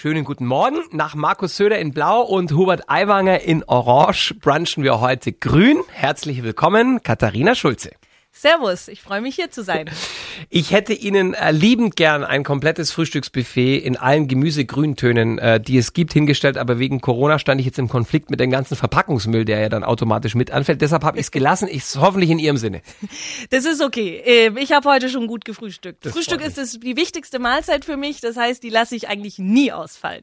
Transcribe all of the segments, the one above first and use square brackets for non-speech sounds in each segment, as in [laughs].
Schönen guten Morgen. Nach Markus Söder in Blau und Hubert Aiwanger in Orange brunchen wir heute grün. Herzlich willkommen, Katharina Schulze. Servus, ich freue mich hier zu sein. [laughs] Ich hätte Ihnen äh, liebend gern ein komplettes Frühstücksbuffet in allen Gemüsegrüntönen, äh, die es gibt, hingestellt, aber wegen Corona stand ich jetzt im Konflikt mit dem ganzen Verpackungsmüll, der ja dann automatisch mit anfällt. Deshalb habe ich es [laughs] gelassen. Ich hoffentlich in Ihrem Sinne. Das ist okay. Ähm, ich habe heute schon gut gefrühstückt. Das Frühstück ist das, die wichtigste Mahlzeit für mich, das heißt, die lasse ich eigentlich nie ausfallen.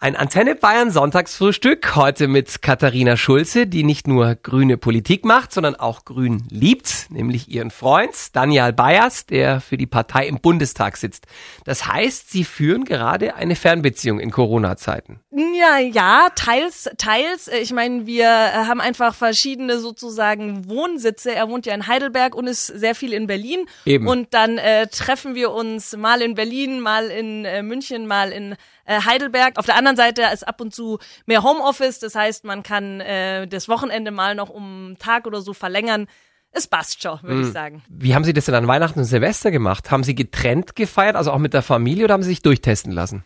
Ein Antenne Bayern Sonntagsfrühstück heute mit Katharina Schulze, die nicht nur grüne Politik macht, sondern auch grün liebt, nämlich ihren Freund Daniel Bayers, der für die Partei im Bundestag sitzt. Das heißt, sie führen gerade eine Fernbeziehung in Corona-Zeiten. Ja, ja, teils, teils. Ich meine, wir haben einfach verschiedene sozusagen Wohnsitze. Er wohnt ja in Heidelberg und ist sehr viel in Berlin. Eben. Und dann äh, treffen wir uns mal in Berlin, mal in äh, München, mal in äh, Heidelberg. Auf der anderen Seite ist ab und zu mehr Homeoffice. Das heißt, man kann äh, das Wochenende mal noch um einen Tag oder so verlängern. Es passt schon, würde ich sagen. Wie haben Sie das denn an Weihnachten und Silvester gemacht? Haben Sie getrennt gefeiert, also auch mit der Familie, oder haben Sie sich durchtesten lassen?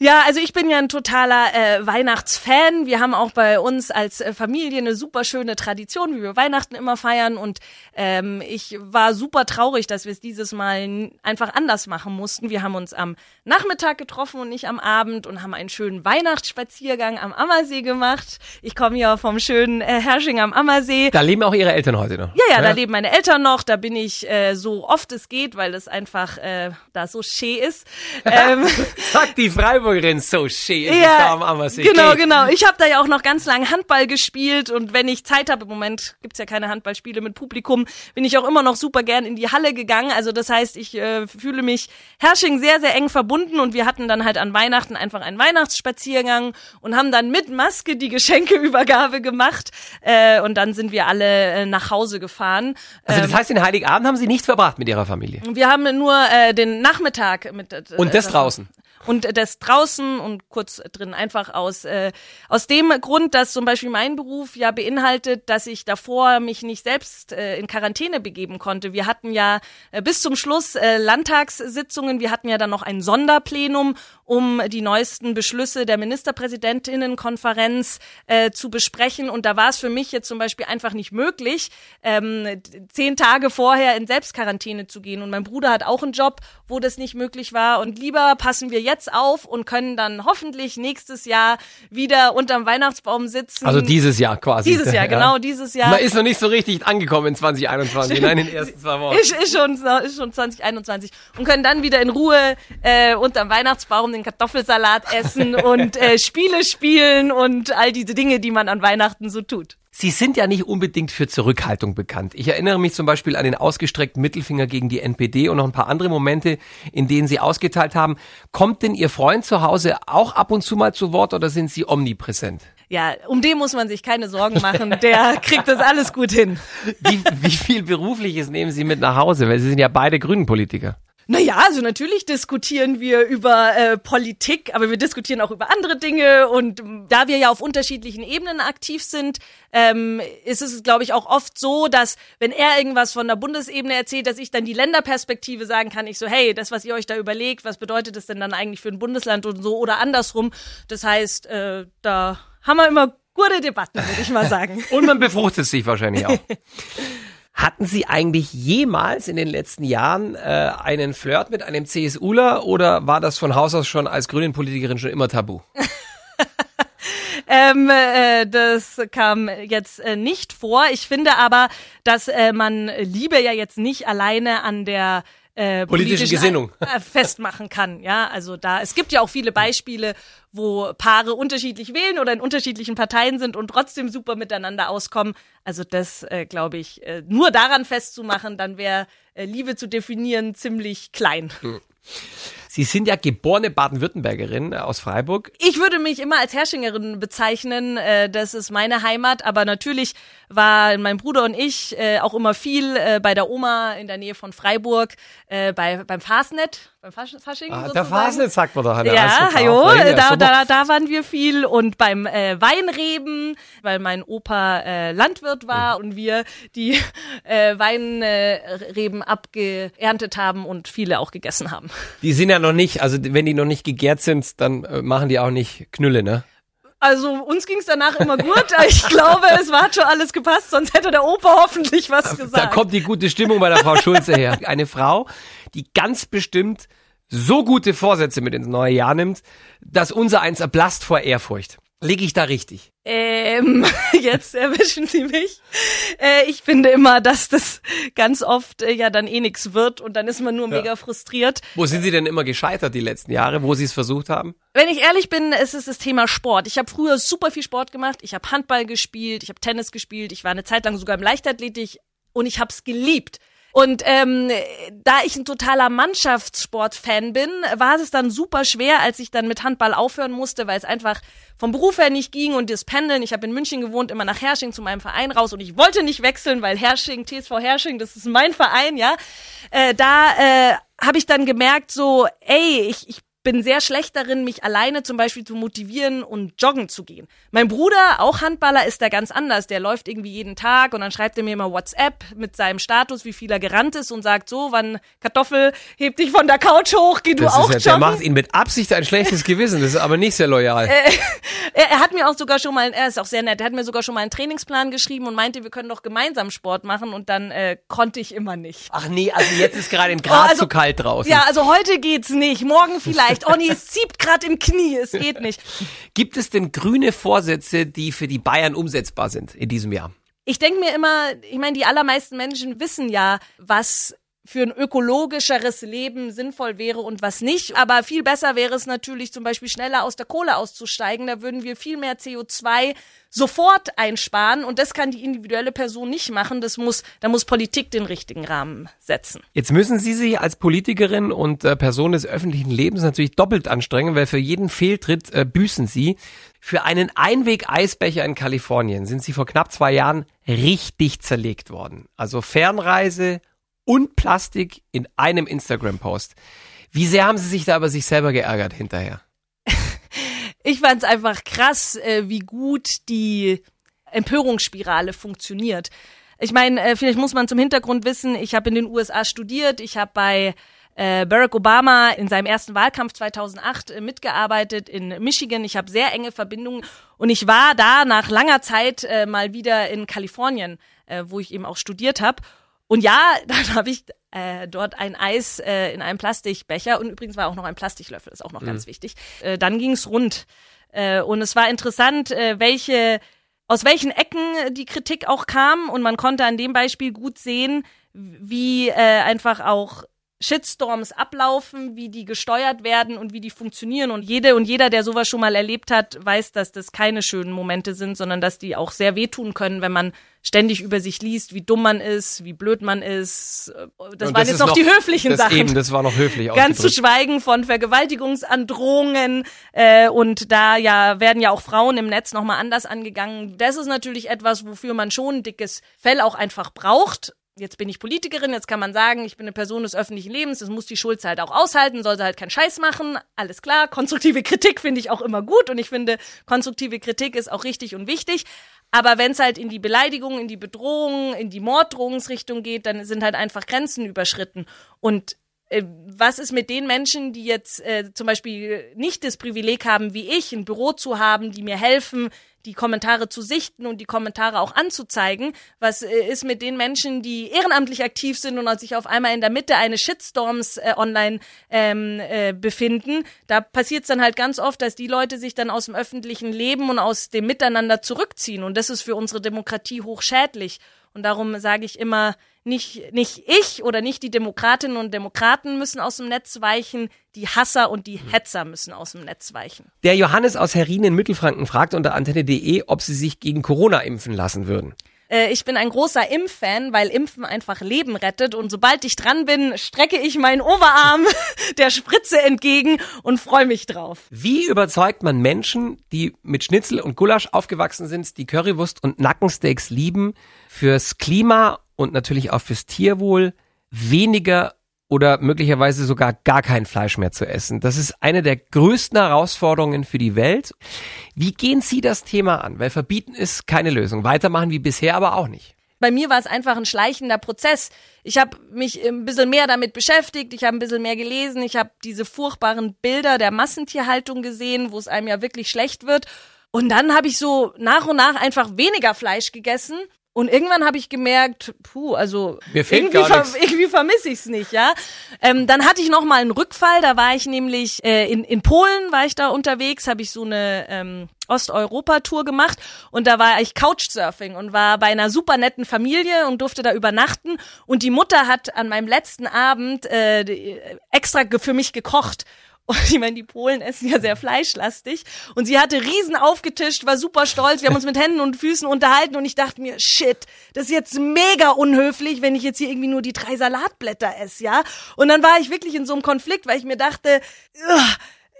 Ja, also ich bin ja ein totaler äh, Weihnachtsfan. Wir haben auch bei uns als äh, Familie eine super schöne Tradition, wie wir Weihnachten immer feiern. Und ähm, ich war super traurig, dass wir es dieses Mal einfach anders machen mussten. Wir haben uns am Nachmittag getroffen und nicht am Abend und haben einen schönen Weihnachtsspaziergang am Ammersee gemacht. Ich komme ja vom schönen äh, Hersching am Ammersee. Da leben auch Ihre Eltern heute noch. Ja, ja, da leben meine Eltern noch. Da bin ich äh, so oft es geht, weil es einfach äh, da so schee ist. [laughs] Ähm, Sagt die Freiburgerin so schön. Ja, da am Ammersee. genau, genau. Ich habe da ja auch noch ganz lange Handball gespielt und wenn ich Zeit habe, im Moment gibt's ja keine Handballspiele mit Publikum, bin ich auch immer noch super gern in die Halle gegangen. Also das heißt, ich äh, fühle mich Hersching sehr, sehr eng verbunden und wir hatten dann halt an Weihnachten einfach einen Weihnachtsspaziergang und haben dann mit Maske die Geschenkeübergabe gemacht äh, und dann sind wir alle äh, nach Hause gefahren. Also das heißt, den Heiligabend haben Sie nicht verbracht mit Ihrer Familie. Wir haben nur äh, den Nachmittag mit äh, Und das äh, draußen. Und das draußen und kurz drin einfach aus äh, aus dem Grund, dass zum Beispiel mein Beruf ja beinhaltet, dass ich davor mich nicht selbst äh, in Quarantäne begeben konnte. Wir hatten ja äh, bis zum Schluss äh, Landtagssitzungen, wir hatten ja dann noch ein Sonderplenum, um die neuesten Beschlüsse der Ministerpräsidentinnenkonferenz äh, zu besprechen. Und da war es für mich jetzt zum Beispiel einfach nicht möglich, ähm, zehn Tage vorher in Selbstquarantäne zu gehen. Und mein Bruder hat auch einen Job, wo das nicht möglich war. Und lieber passen wir jetzt auf und können dann hoffentlich nächstes Jahr wieder unterm Weihnachtsbaum sitzen. Also dieses Jahr quasi. Dieses Jahr, [laughs] genau, dieses Jahr. Man ist noch nicht so richtig angekommen in 2021, nein, in den ersten zwei Wochen. Ist, ist, schon, ist schon 2021 und können dann wieder in Ruhe äh, unterm Weihnachtsbaum den Kartoffelsalat essen [laughs] und äh, Spiele spielen und all diese Dinge, die man an Weihnachten so tut. Sie sind ja nicht unbedingt für Zurückhaltung bekannt. Ich erinnere mich zum Beispiel an den ausgestreckten Mittelfinger gegen die NPD und noch ein paar andere Momente, in denen Sie ausgeteilt haben. Kommt denn Ihr Freund zu Hause auch ab und zu mal zu Wort oder sind Sie omnipräsent? Ja, um den muss man sich keine Sorgen machen. Der [laughs] kriegt das alles gut hin. Wie, wie viel Berufliches nehmen Sie mit nach Hause? Weil Sie sind ja beide Grünen Politiker. Naja, also natürlich diskutieren wir über äh, Politik, aber wir diskutieren auch über andere Dinge. Und ähm, da wir ja auf unterschiedlichen Ebenen aktiv sind, ähm, ist es, glaube ich, auch oft so, dass wenn er irgendwas von der Bundesebene erzählt, dass ich dann die Länderperspektive sagen kann. Ich so, hey, das, was ihr euch da überlegt, was bedeutet das denn dann eigentlich für ein Bundesland und so oder andersrum. Das heißt, äh, da haben wir immer gute Debatten, würde ich mal [laughs] sagen. Und man befruchtet sich wahrscheinlich auch. [laughs] Hatten Sie eigentlich jemals in den letzten Jahren äh, einen Flirt mit einem CSUler oder war das von Haus aus schon als Grünen-Politikerin schon immer tabu? [laughs] Ähm, äh, das kam jetzt äh, nicht vor. Ich finde aber, dass äh, man Liebe ja jetzt nicht alleine an der äh, Politischen Gesinnung. [laughs] äh, festmachen kann. Ja, also da es gibt ja auch viele Beispiele, wo Paare unterschiedlich wählen oder in unterschiedlichen Parteien sind und trotzdem super miteinander auskommen. Also das äh, glaube ich äh, nur daran festzumachen, dann wäre äh, Liebe zu definieren ziemlich klein. Sie sind ja geborene Baden-Württembergerin äh, aus Freiburg. Ich würde mich immer als Herrschingerin bezeichnen. Äh, das ist meine Heimat. Aber natürlich war mein Bruder und ich äh, auch immer viel bei der Oma in der Nähe von Freiburg, bei, beim Fasnet, beim Fasch Fasching Ah, der. Fasnet sagt man doch. an der Ja, hallo, da, da, da waren wir viel und beim äh, Weinreben, weil mein Opa äh, Landwirt war und wir die [laughs] äh, Weinreben abgeerntet haben und viele auch gegessen haben. Die sind ja noch noch nicht. Also wenn die noch nicht gegärt sind, dann äh, machen die auch nicht Knülle, ne? Also uns ging es danach immer gut. [laughs] Ich glaube, es war schon alles gepasst, sonst hätte der Opa hoffentlich was gesagt. Da kommt die gute Stimmung bei der Frau Schulze her. [laughs] Eine Frau, die ganz bestimmt so gute Vorsätze mit ins neue Jahr nimmt, dass unser eins erblasst vor Ehrfurcht. Liege ich da richtig? Ähm, [laughs] jetzt erwischen Sie mich. Äh, ich finde immer, dass das ganz oft äh, ja dann eh nix wird und dann ist man nur ja. mega frustriert. Wo sind Sie denn immer gescheitert die letzten Jahre, wo Sie es versucht haben? Wenn ich ehrlich bin, ist es das Thema Sport. Ich habe früher super viel Sport gemacht. Ich habe Handball gespielt, ich habe Tennis gespielt, ich war eine Zeit lang sogar im Leichtathletik und ich habe es geliebt. Und ähm, da ich ein totaler Mannschaftssport-Fan bin, war es dann super schwer, als ich dann mit Handball aufhören musste, weil es einfach vom Beruf her nicht ging und das Pendeln. Ich habe in München gewohnt, immer nach Hersching zu meinem Verein raus und ich wollte nicht wechseln, weil Hersching, TSV Hersching, das ist mein Verein, ja. Äh, da äh, habe ich dann gemerkt, so, ey, ich, ich bin sehr schlecht darin, mich alleine zum Beispiel zu motivieren und joggen zu gehen. Mein Bruder, auch Handballer, ist da ganz anders. Der läuft irgendwie jeden Tag und dann schreibt er mir immer WhatsApp mit seinem Status, wie viel er gerannt ist und sagt so, wann Kartoffel, heb dich von der Couch hoch, geh du das auch ja, joggen. Der macht ihn mit Absicht ein schlechtes Gewissen, das ist aber nicht sehr loyal. [laughs] Äh, er, er, hat mir auch sogar schon mal, er ist auch sehr nett, er hat mir sogar schon mal einen Trainingsplan geschrieben und meinte, wir können doch gemeinsam Sport machen und dann äh, konnte ich immer nicht. Ach nee, also jetzt ist gerade in [laughs] Graz oh, also, zu kalt draußen. Ja, also heute geht's nicht, morgen vielleicht. Oh nee, es zieht gerade im Knie, es geht nicht. Gibt es denn grüne Vorsätze, die für die Bayern umsetzbar sind in diesem Jahr? Ich denke mir immer, ich meine, die allermeisten Menschen wissen ja, was für ein ökologischeres Leben sinnvoll wäre und was nicht. Aber viel besser wäre es natürlich zum Beispiel schneller aus der Kohle auszusteigen. Da würden wir viel mehr CO2 sofort einsparen und das kann die individuelle Person nicht machen. Das muss, da muss Politik den richtigen Rahmen setzen. Jetzt müssen Sie sich als Politikerin und äh, Person des öffentlichen Lebens natürlich doppelt anstrengen, weil für jeden Fehltritt äh, büßen Sie. Für einen Einweg-Eisbecher in Kalifornien sind Sie vor knapp zwei Jahren richtig zerlegt worden. Also Fernreise, und Plastik in einem Instagram-Post. Wie sehr haben Sie sich da über sich selber geärgert hinterher? [laughs] ich fand es einfach krass, äh, wie gut die Empörungsspirale funktioniert. Ich meine, äh, vielleicht muss man zum Hintergrund wissen, ich habe in den USA studiert, ich habe bei äh, Barack Obama in seinem ersten Wahlkampf 2008 äh, mitgearbeitet in Michigan. Ich habe sehr enge Verbindungen und ich war da nach langer Zeit mal wieder in Kalifornien, wo ich eben auch studiert habe. Und ja, [laughs] dann habe ich äh, dort ein Eis äh, in einem Plastikbecher und übrigens war auch noch ein Plastiklöffel, ist auch noch mhm. ganz wichtig. Äh, dann ging's rund äh, und es war interessant, äh, welche aus welchen Ecken die Kritik auch kam und man konnte an dem Beispiel gut sehen, wie äh, einfach auch Shitstorms ablaufen, wie die gesteuert werden und wie die funktionieren. Und jede und jeder, der sowas schon mal erlebt hat, weiß, dass das keine schönen Momente sind, sondern dass die auch sehr wehtun können, wenn man ständig über sich liest, wie dumm man ist, wie blöd man ist. Das und waren das jetzt noch, noch die höflichen das Sachen. Eben, das war noch höflich. Ganz zu schweigen von Vergewaltigungsandrohungen äh, und da ja werden ja auch Frauen im Netz nochmal anders angegangen. Das ist natürlich etwas, wofür man schon ein dickes Fell auch einfach braucht jetzt bin ich Politikerin, jetzt kann man sagen, ich bin eine Person des öffentlichen Lebens, das muss die Schulze halt auch aushalten, soll sie halt keinen Scheiß machen, alles klar. Konstruktive Kritik finde ich auch immer gut und ich finde, konstruktive Kritik ist auch richtig und wichtig. Aber wenn es halt in die Beleidigung, in die Bedrohung, in die Morddrohungsrichtung geht, dann sind halt einfach Grenzen überschritten. Und was ist mit den Menschen, die jetzt äh, zum Beispiel nicht das Privileg haben, wie ich, ein Büro zu haben, die mir helfen, die Kommentare zu sichten und die Kommentare auch anzuzeigen. Was äh, ist mit den Menschen, die ehrenamtlich aktiv sind und sich auf einmal in der Mitte eines Shitstorms äh, online ähm, äh, befinden? Da passiert es dann halt ganz oft, dass die Leute sich dann aus dem öffentlichen Leben und aus dem Miteinander zurückziehen. Und das ist für unsere Demokratie hochschädlich. Und darum sage ich immer, nicht, nicht ich oder nicht die Demokratinnen und Demokraten müssen aus dem Netz weichen, die Hasser und die Hetzer müssen aus dem Netz weichen. Der Johannes aus Herrin in Mittelfranken fragt unter antenne.de, ob sie sich gegen Corona impfen lassen würden. Äh, ich bin ein großer Impffan, weil Impfen einfach Leben rettet und sobald ich dran bin, strecke ich meinen Oberarm [laughs] der Spritze entgegen und freue mich drauf. Wie überzeugt man Menschen, die mit Schnitzel und Gulasch aufgewachsen sind, die Currywurst und Nackensteaks lieben, fürs Klima und natürlich auch fürs Tierwohl weniger oder möglicherweise sogar gar kein Fleisch mehr zu essen. Das ist eine der größten Herausforderungen für die Welt. Wie gehen Sie das Thema an? Weil verbieten ist keine Lösung. Weitermachen wie bisher aber auch nicht. Bei mir war es einfach ein schleichender Prozess. Ich habe mich ein bisschen mehr damit beschäftigt, ich habe ein bisschen mehr gelesen, ich habe diese furchtbaren Bilder der Massentierhaltung gesehen, wo es einem ja wirklich schlecht wird. Und dann habe ich so nach und nach einfach weniger Fleisch gegessen und irgendwann habe ich gemerkt, puh, also Mir fehlt irgendwie, ver [laughs] irgendwie vermisse ich es nicht, ja. Ähm, dann hatte ich noch mal einen Rückfall, da war ich nämlich äh, in, in Polen, war ich da unterwegs, habe ich so eine ähm, Osteuropa-Tour gemacht. Und da war ich Couchsurfing und war bei einer super netten Familie und durfte da übernachten. Und die Mutter hat an meinem letzten Abend äh, extra für mich gekocht und ich meine, die Polen essen ja sehr fleischlastig. Und sie hatte riesen aufgetischt, war super stolz. Wir haben uns mit Händen und Füßen unterhalten und ich dachte mir, shit, das ist jetzt mega unhöflich, wenn ich jetzt hier irgendwie nur die drei Salatblätter esse, ja? Und dann war ich wirklich in so einem Konflikt, weil ich mir dachte,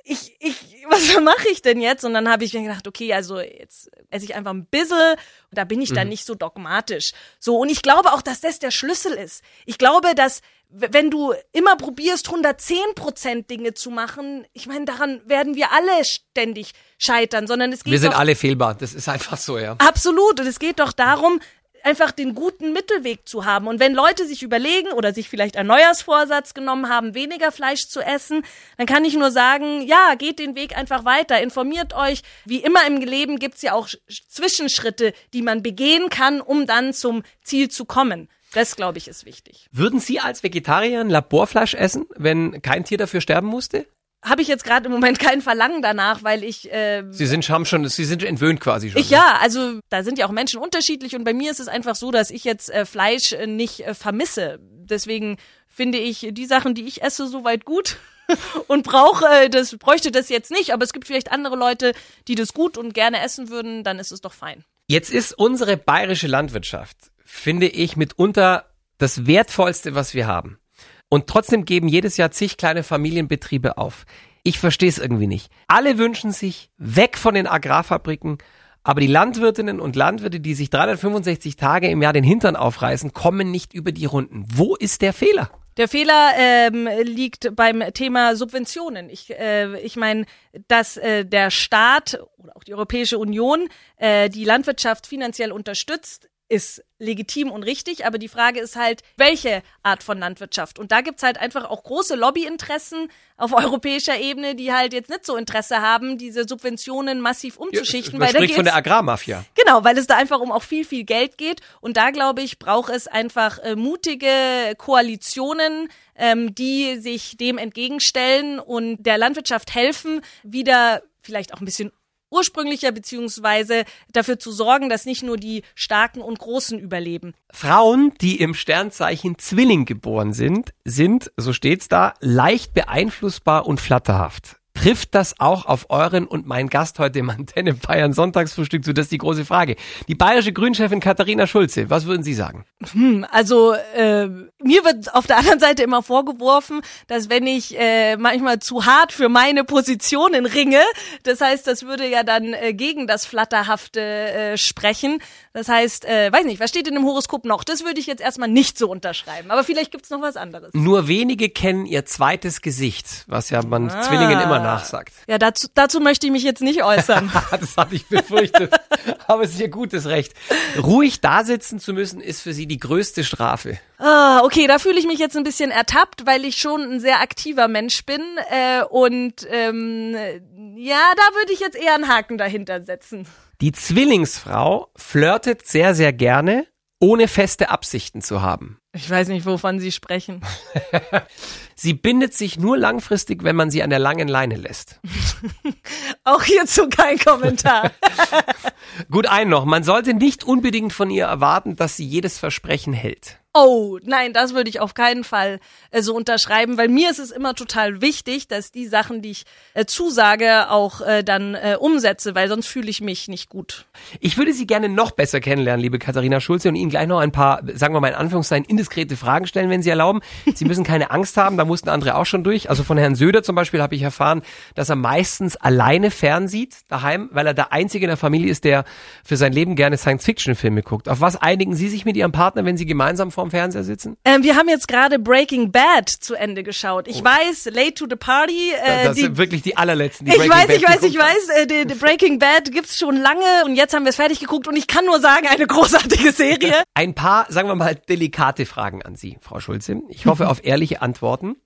ich, ich, was [laughs] mache ich denn jetzt? Und dann habe ich mir gedacht, okay, also jetzt esse ich einfach ein bisschen, da bin ich dann mhm. nicht so dogmatisch. So, und ich glaube auch, dass das der Schlüssel ist. Ich glaube, dass wenn du immer probierst, 110 Prozent Dinge zu machen, ich meine, daran werden wir alle ständig scheitern, sondern es geht Wir sind doch, alle fehlbar, das ist einfach so, ja. Absolut, und es geht doch darum, einfach den guten Mittelweg zu haben. Und wenn Leute sich überlegen oder sich vielleicht einen Neujahrsvorsatz genommen haben, weniger Fleisch zu essen, dann kann ich nur sagen, ja, geht den Weg einfach weiter, informiert euch. Wie immer im Leben gibt's ja auch Zwischenschritte, die man begehen kann, um dann zum Ziel zu kommen. Das, glaube ich, ist wichtig. Würden Sie als Vegetarier ein Laborfleisch essen, wenn kein Tier dafür sterben musste? Habe ich jetzt gerade im Moment kein Verlangen danach, weil ich. Äh, Sie sind haben schon, Sie sind entwöhnt quasi schon. Ich ja, also da sind ja auch Menschen unterschiedlich und bei mir ist es einfach so, dass ich jetzt äh, Fleisch äh, nicht äh, vermisse. Deswegen finde ich die Sachen, die ich esse, soweit gut [laughs] und brauche äh, das bräuchte das jetzt nicht. Aber es gibt vielleicht andere Leute, die das gut und gerne essen würden. Dann ist es doch fein. Jetzt ist unsere bayerische Landwirtschaft finde ich, mitunter das Wertvollste, was wir haben. Und trotzdem geben jedes Jahr zig kleine Familienbetriebe auf. Ich verstehe es irgendwie nicht. Alle wünschen sich weg von den Agrarfabriken, aber die Landwirtinnen und Landwirte, die sich 365 Tage im Jahr den Hintern aufreißen, kommen nicht über die Runden. Wo ist der Fehler? Der Fehler ähm, liegt beim Thema Subventionen. Ich, äh, ich meine, dass äh, der Staat oder auch die Europäische Union äh, die Landwirtschaft finanziell unterstützt, ist legitim und richtig, aber die Frage ist halt, welche Art von Landwirtschaft? Und da gibt's halt einfach auch große Lobbyinteressen auf europäischer Ebene, die halt jetzt nicht so Interesse haben, diese Subventionen massiv umzuschichten. Ja, man weil spricht von der Agrarmafia. Genau, weil es da einfach um auch viel, viel Geld geht. Und da, glaube ich, braucht es einfach äh, mutige Koalitionen, ähm, die sich dem entgegenstellen und der Landwirtschaft helfen, wieder vielleicht auch ein bisschen ursprünglicher beziehungsweise dafür zu sorgen, dass nicht nur die Starken und Großen überleben. Frauen, die im Sternzeichen Zwilling geboren sind, sind, so steht's da, leicht beeinflussbar und flatterhaft. Trifft das auch auf euren und meinen Gast heute [laughs] im Antenne Bayern Sonntagsfrühstück zu? Das ist die große Frage. Die bayerische Grünchefin Katharina Schulze, was würden Sie sagen? Hm, also äh, mir wird auf der anderen Seite immer vorgeworfen, dass wenn ich äh, manchmal zu hart für meine Positionen ringe, das heißt, das würde ja dann äh, gegen das Flatterhafte äh, sprechen. Das heißt, äh, weiß nicht, was steht in dem Horoskop noch? Das würde ich jetzt erstmal nicht so unterschreiben. Aber vielleicht gibt's noch was anderes. Nur wenige kennen ihr zweites Gesicht, was ja man ah. Zwillingen immer nachsagt. Ja, dazu, dazu möchte ich mich jetzt nicht äußern. [laughs] das hatte ich befürchtet. [laughs] Aber es ist ihr gutes Recht. Ruhig da sitzen zu müssen, ist für sie die größte Strafe. Ah, okay, da fühle ich mich jetzt ein bisschen ertappt, weil ich schon ein sehr aktiver Mensch bin. Äh, und ähm, ja, da würde ich jetzt eher einen Haken dahinter setzen. Die Zwillingsfrau flirtet sehr, sehr gerne, ohne feste Absichten zu haben. Ich weiß nicht, wovon Sie sprechen. [laughs] sie bindet sich nur langfristig, wenn man sie an der langen Leine lässt. [laughs] Auch hierzu kein Kommentar. [laughs] Gut, ein noch. Man sollte nicht unbedingt von ihr erwarten, dass sie jedes Versprechen hält. Oh, nein, das würde ich auf keinen Fall äh, so unterschreiben, weil mir ist es immer total wichtig, dass die Sachen, die ich äh, zusage, auch äh, dann äh, umsetze, weil sonst fühle ich mich nicht gut. Ich würde Sie gerne noch besser kennenlernen, liebe Katharina Schulze, und Ihnen gleich noch ein paar, sagen wir mal in Anführungszeichen, indiskrete Fragen stellen, wenn Sie erlauben. Sie müssen keine Angst haben, da mussten andere auch schon durch. Also von Herrn Söder zum Beispiel habe ich erfahren, dass er meistens alleine fernsieht daheim, weil er der Einzige in der Familie ist, der für sein Leben gerne Science-Fiction-Filme guckt. Auf was einigen Sie sich mit Ihrem Partner, wenn Sie gemeinsam vorm Fernseher sitzen? Ähm, wir haben jetzt gerade Breaking Bad zu Ende geschaut. Ich oh. weiß, Late to the Party. Äh, das die, sind wirklich die allerletzten. Die ich weiß, Bad ich weiß, ich weiß. Äh, die, die Breaking Bad gibt's schon lange und jetzt haben wir es fertig geguckt und ich kann nur sagen, eine großartige Serie. [laughs] Ein paar, sagen wir mal, delikate Fragen an Sie, Frau Schulze. Ich hoffe [laughs] auf ehrliche Antworten.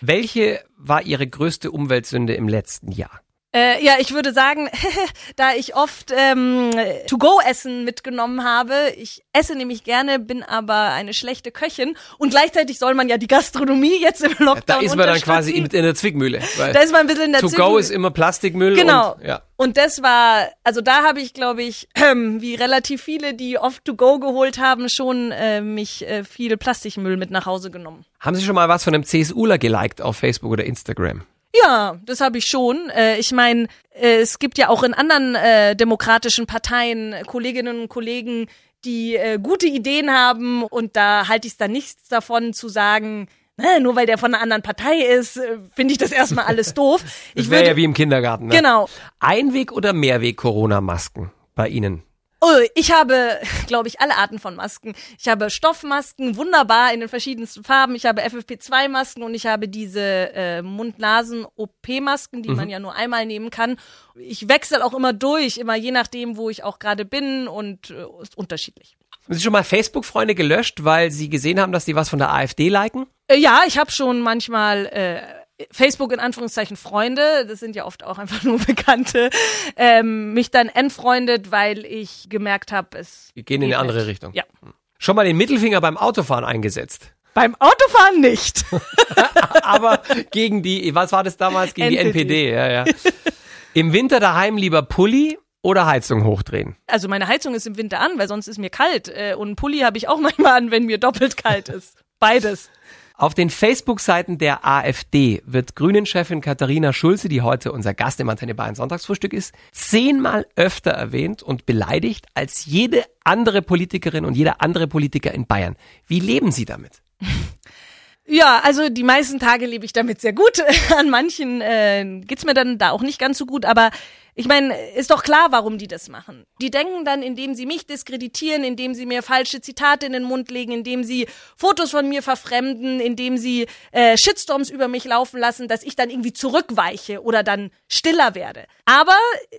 Welche war Ihre größte Umweltsünde im letzten Jahr? Äh, ja, ich würde sagen, [laughs] da ich oft ähm, To-Go-Essen mitgenommen habe, ich esse nämlich gerne, bin aber eine schlechte Köchin und gleichzeitig soll man ja die Gastronomie jetzt im Lockdown Da ist man dann quasi in, der Zwickmühle. Da ist man ein bisschen in der. To-Go ist immer Plastikmüll. Genau. Und, ja. und das war, also da habe ich, glaube ich, ähm, [clears throat] wie relativ viele, die oft To-Go geholt haben, schon äh, mich äh, viel Plastikmüll mit nach Hause genommen. Haben Sie schon mal was von einem CSUler geliked auf Facebook oder Instagram? Ja, das habe ich schon. Äh, ich meine, äh, es gibt ja auch in anderen äh, demokratischen Parteien Kolleginnen und Kollegen, die äh, gute Ideen haben und da halte ich es dann nichts davon zu sagen, ne, nur weil der von einer anderen Partei ist, äh, finde ich das erstmal alles [laughs] doof. Ich wäre ja wie im Kindergarten. Ne? Genau. Einweg- oder Mehrweg-Corona-Masken bei Ihnen? Oh, ich habe, [laughs] glaube ich, alle Arten von Masken. Ich habe Stoffmasken, wunderbar in den verschiedensten Farben. Ich habe FFP2-Masken und ich habe diese äh, Mund-Nasen-OP-Masken, die mhm. man ja nur einmal nehmen kann. Ich wechsle auch immer durch, immer je nachdem, wo ich auch gerade bin und äh, ist unterschiedlich. Haben Sie schon mal Facebook-Freunde gelöscht, weil Sie gesehen haben, dass die was von der AfD liken? Äh, ja, ich habe schon manchmal äh, Facebook in Anführungszeichen Freunde, das sind ja oft auch einfach nur [laughs] Bekannte, ähm, mich dann entfreundet, weil ich gemerkt habe, es. Wir gehen in eine andere nicht. Richtung. Ja. Schon mal den Mittelfinger beim Autofahren eingesetzt. Beim Autofahren nicht. [laughs] Aber gegen die, was war das damals? Gegen NPD. die NPD, ja, ja. Im Winter daheim lieber Pulli oder Heizung hochdrehen? Also meine Heizung ist im Winter an, weil sonst ist mir kalt. Äh, und einen Pulli habe ich auch [laughs] manchmal an, wenn mir doppelt kalt ist. Beides. Auf den Facebook-Seiten der AfD wird Grünen-Chefin Katharina Schulze, die heute unser Gast im Antenne Bayern Sonntagsfrühstück ist, zehnmal öfter erwähnt und beleidigt als jede andere Politikerin und jeder andere Politiker in Bayern. Wie leben Sie damit? [laughs] Ja, also die meisten Tage lebe ich damit sehr gut. [laughs] An manchen äh, geht's mir dann da auch nicht ganz so gut, aber ich meine, ist doch klar, warum die das machen. Die denken dann, indem sie mich diskreditieren, indem sie mir falsche Zitate in den Mund legen, indem sie Fotos von mir verfremden, indem sie äh, Shitstorms über mich laufen lassen, dass ich dann irgendwie zurückweiche oder dann stiller werde. Aber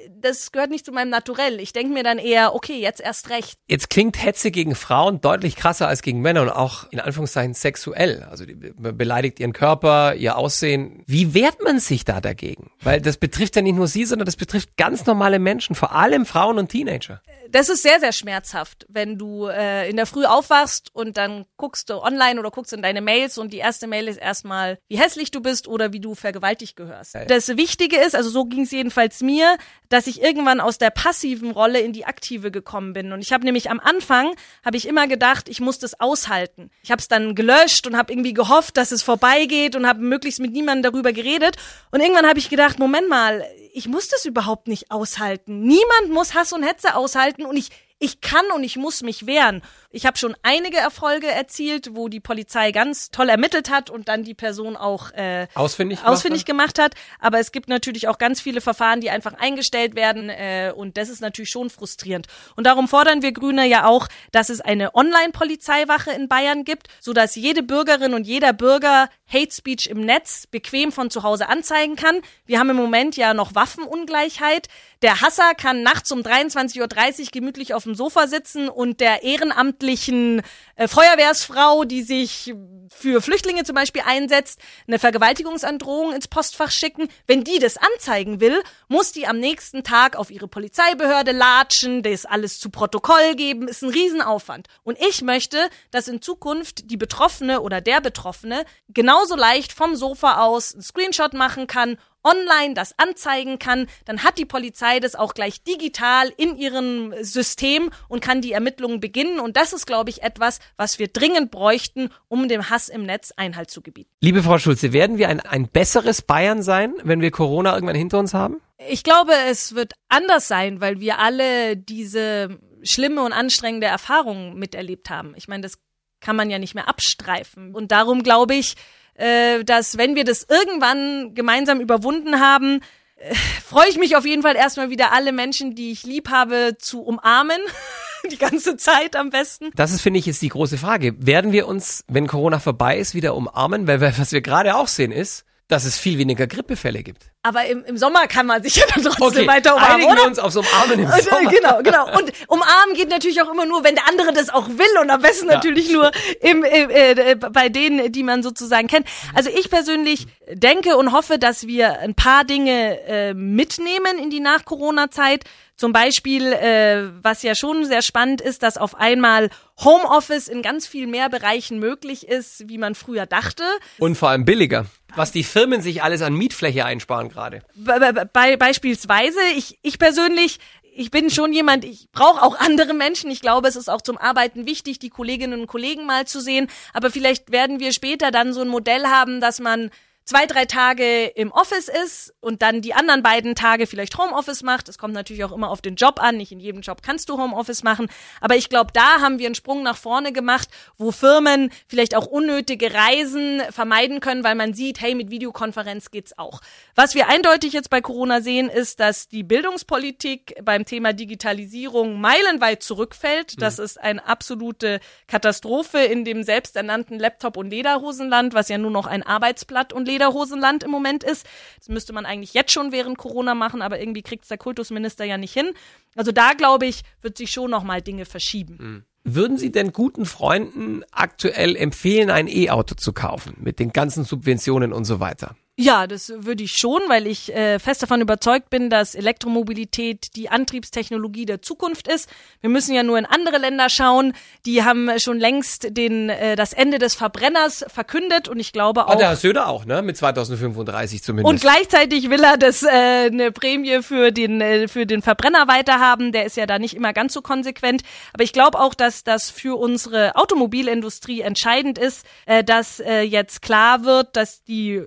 das gehört nicht zu meinem Naturell. Ich denke mir dann eher, okay, jetzt erst recht. Jetzt klingt Hetze gegen Frauen deutlich krasser als gegen Männer und auch in Anführungszeichen sexuell. Also die beleidigt ihren Körper, ihr Aussehen. Wie wehrt man sich da dagegen? Weil das betrifft ja nicht nur sie, sondern das betrifft betrifft ganz normale Menschen, vor allem Frauen und Teenager. Das ist sehr, sehr schmerzhaft, wenn du äh, in der Früh aufwachst und dann guckst du online oder guckst in deine Mails und die erste Mail ist erstmal, wie hässlich du bist oder wie du vergewaltigt gehörst. Ja. Das Wichtige ist, also so ging es jedenfalls mir, dass ich irgendwann aus der passiven Rolle in die aktive gekommen bin. Und ich habe nämlich am Anfang, habe ich immer gedacht, ich muss das aushalten. Ich habe es dann gelöscht und habe irgendwie gehofft, dass es vorbeigeht und habe möglichst mit niemandem darüber geredet. Und irgendwann habe ich gedacht, Moment mal, ich muss das überhaupt nicht aushalten. Niemand muss Hass und Hetze aushalten und ich, ich kann und ich muss mich wehren. Ich habe schon einige Erfolge erzielt, wo die Polizei ganz toll ermittelt hat und dann die Person auch äh, ausfindig, ausfindig gemacht hat. Aber es gibt natürlich auch ganz viele Verfahren, die einfach eingestellt werden äh, und das ist natürlich schon frustrierend. Und darum fordern wir Grüne ja auch, dass es eine Online-Polizeiwache in Bayern gibt, so dass jede Bürgerin und jeder Bürger Hate Speech im Netz bequem von zu Hause anzeigen kann. Wir haben im Moment ja noch Waffenungleichheit. Der Hasser kann nachts um 23.30 Uhr gemütlich auf dem Sofa sitzen und der Ehrenamt ehrenamtlichen äh, Feuerwehrsfrau, die sich für Flüchtlinge zum Beispiel einsetzt, eine Vergewaltigungsandrohung ins Postfach schicken. Wenn die das anzeigen will, muss die am nächsten Tag auf ihre Polizeibehörde latschen, das alles zu Protokoll geben, ist ein Riesenaufwand. Und ich möchte, dass in Zukunft die Betroffene oder der Betroffene genauso leicht vom Sofa aus einen Screenshot machen kann online das anzeigen kann, dann hat die Polizei das auch gleich digital in ihrem System und kann die Ermittlungen beginnen. Und das ist, glaube ich, etwas, was wir dringend bräuchten, um dem Hass im Netz Einhalt zu gebieten. Liebe Frau Schulze, werden wir ein, ein besseres Bayern sein, wenn wir Corona irgendwann hinter uns haben? Ich glaube, es wird anders sein, weil wir alle diese schlimme und anstrengende Erfahrung miterlebt haben. Ich meine, das kann man ja nicht mehr abstreifen. Und darum glaube ich, äh, dass wenn wir das irgendwann gemeinsam überwunden haben, äh, freue ich mich auf jeden Fall erstmal wieder alle Menschen, die ich lieb habe, zu umarmen. [laughs] die ganze Zeit am besten. Das ist, finde ich, jetzt die große Frage. Werden wir uns, wenn Corona vorbei ist, wieder umarmen? Weil was wir gerade auch sehen ist, dass es viel weniger Grippefälle gibt. Aber im, im Sommer kann man sich ja dann trotzdem Okay, weiter umarmen, einigen oder? wir uns aufs Umarmen im Und, äh, Sommer. Genau, genau. Und umarmen geht natürlich auch immer nur, wenn der andere das auch will und am besten Ja. natürlich nur im, im, äh, bei denen, die man sozusagen kennt. Also ich persönlich denke und hoffe, dass wir ein paar Dinge äh, mitnehmen in die Nach-Corona-Zeit. Zum Beispiel, äh, was ja schon sehr spannend ist, dass auf einmal Homeoffice in ganz viel mehr Bereichen möglich ist, wie man früher dachte. Und vor allem billiger. Was die Firmen sich alles an Mietfläche einsparen gerade. Be be bei, beispielsweise, ich, ich persönlich, ich bin schon jemand, ich brauche auch [laughs] andere Menschen. Ich glaube, es ist auch zum Arbeiten wichtig, die Kolleginnen und Kollegen mal zu sehen. Aber vielleicht werden wir später dann so ein Modell haben, dass man zwei, drei Tage im Office ist und dann die anderen beiden Tage vielleicht Homeoffice macht. Es kommt natürlich auch immer auf den Job an. Nicht in jedem Job kannst du Homeoffice machen. Aber ich glaube, da haben wir einen Sprung nach vorne gemacht, wo Firmen vielleicht auch unnötige Reisen vermeiden können, weil man sieht, hey, mit Videokonferenz geht's auch. Was wir eindeutig jetzt bei Corona sehen, ist, dass die Bildungspolitik beim Thema Digitalisierung meilenweit zurückfällt. Das ist eine absolute Katastrophe in dem selbsternannten Laptop- und Lederhosenland, was ja nur noch ein Arbeitsblatt und Lederhosenland im Moment ist. Das müsste man eigentlich jetzt schon während Corona machen, aber irgendwie kriegt's der Kultusminister ja nicht hin. Also da, glaube ich, wird sich schon noch mal Dinge verschieben. Würden Sie denn guten Freunden aktuell empfehlen, ein E-Auto zu kaufen? Mit den ganzen Subventionen und so weiter? Ja, das würde ich schon, weil ich äh, fest davon überzeugt bin, dass Elektromobilität die Antriebstechnologie der Zukunft ist. Wir müssen ja nur in andere Länder schauen. Die haben schon längst den, äh, das Ende des Verbrenners verkündet und ich glaube Ah, auch. der Herr Söder auch, ne? Mit 2035 zumindest. Und gleichzeitig will er das äh, eine Prämie für den äh, für den Verbrenner weiterhaben. Der ist ja da nicht immer ganz so konsequent. Aber ich glaube auch, dass das für unsere Automobilindustrie entscheidend ist, äh, dass äh, jetzt klar wird, dass die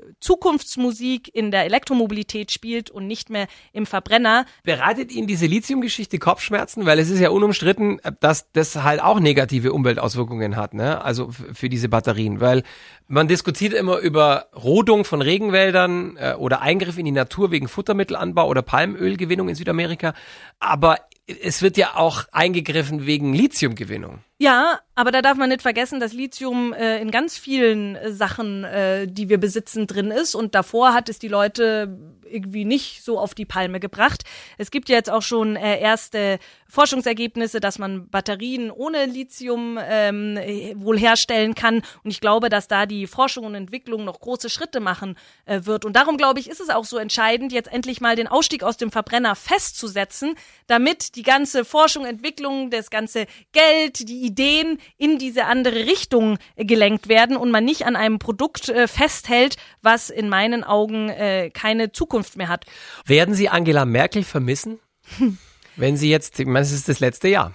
Zukunftsmusik in der Elektromobilität spielt und nicht mehr im Verbrenner. Bereitet Ihnen diese Lithium-Geschichte Kopfschmerzen? Weil es ist ja unumstritten, dass das halt auch negative Umweltauswirkungen hat, ne? Also für diese Batterien. Weil man diskutiert immer über Rodung von Regenwäldern äh, oder Eingriff in die Natur wegen Futtermittelanbau oder Palmölgewinnung in Südamerika. Aber es wird ja auch eingegriffen wegen Lithiumgewinnung. Ja, aber da darf man nicht vergessen, dass Lithium äh, in ganz vielen äh, Sachen, äh, die wir besitzen, drin ist. Und davor hat es die Leute irgendwie nicht so auf die Palme gebracht. Es gibt jetzt auch schon äh, erste Forschungsergebnisse, dass man Batterien ohne Lithium ähm, äh, wohl herstellen kann. Und ich glaube, dass da die Forschung und Entwicklung noch große Schritte machen äh, wird. Und darum glaube ich, ist es auch so entscheidend, jetzt endlich mal den Ausstieg aus dem Verbrenner festzusetzen, damit die ganze Forschung, Entwicklung, das ganze Geld, die Ideen in diese andere Richtung äh, gelenkt werden und man nicht an einem Produkt äh, festhält, was in meinen Augen äh, keine Zukunft mehr hat. Werden Sie Angela Merkel vermissen? [laughs] Wenn Sie jetzt, ich meine, es ist das letzte Jahr.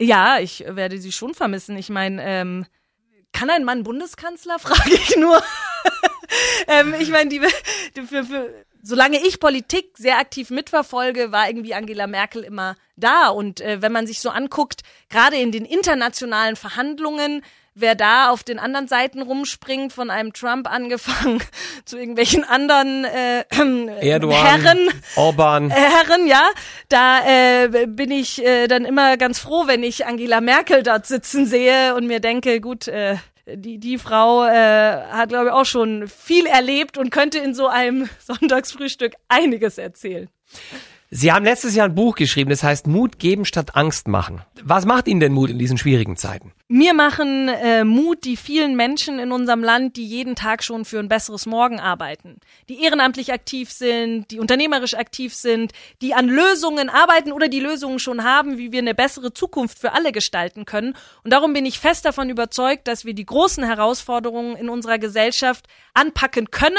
Ja, ich werde sie schon vermissen. Ich meine, ähm, kann ein Mann Bundeskanzler, [laughs] frage ich nur. [laughs] ähm, ich meine, die, die für, für, solange ich Politik sehr aktiv mitverfolge, war irgendwie Angela Merkel immer da. Und äh, wenn man sich so anguckt, gerade in den internationalen Verhandlungen, wer da auf den anderen Seiten rumspringt, von einem Trump angefangen [laughs] zu irgendwelchen anderen äh, Erdogan, Herren, Orban. äh, Herren, ja, da äh, bin ich äh, dann immer ganz froh, wenn ich Angela Merkel dort sitzen sehe und mir denke, gut, äh, die, die Frau äh, hat, glaube ich, auch schon viel erlebt und könnte in so einem [laughs] Sonntagsfrühstück einiges erzählen. Sie haben letztes Jahr ein Buch geschrieben, das heißt Mut geben statt Angst machen. Was macht Ihnen denn Mut in diesen schwierigen Zeiten? Mir machen äh, Mut die vielen Menschen in unserem Land, die jeden Tag schon für ein besseres Morgen arbeiten, die ehrenamtlich aktiv sind, die unternehmerisch aktiv sind, die an Lösungen arbeiten oder die Lösungen schon haben, wie wir eine bessere Zukunft für alle gestalten können. Und darum bin ich fest davon überzeugt, dass wir die großen Herausforderungen in unserer Gesellschaft anpacken können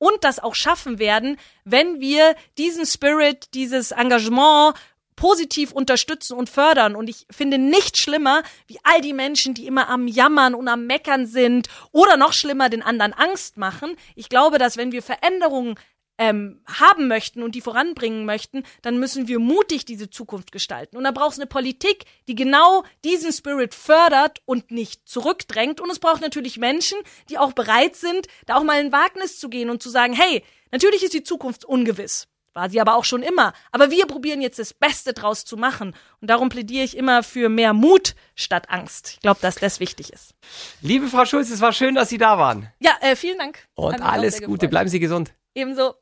und das auch schaffen werden, wenn wir diesen Spirit, dieses Engagement positiv unterstützen und fördern. Und ich finde nicht schlimmer, wie all die Menschen, die immer am Jammern und am Meckern sind oder noch schlimmer den anderen Angst machen. Ich glaube, dass wenn wir Veränderungen ähm, haben möchten und die voranbringen möchten, dann müssen wir mutig diese Zukunft gestalten. Und da braucht es eine Politik, die genau diesen Spirit fördert und nicht zurückdrängt. Und es braucht natürlich Menschen, die auch bereit sind, da auch mal ein Wagnis zu gehen und zu sagen, hey, natürlich ist die Zukunft ungewiss. War sie aber auch schon immer. Aber wir probieren jetzt das Beste draus zu machen. Und darum plädiere ich immer für mehr Mut statt Angst. Ich glaube, dass das wichtig ist. Liebe Frau Schulz, es war schön, dass Sie da waren. Ja, äh, vielen Dank. Und alles Gute. Bleiben Sie gesund. Ebenso.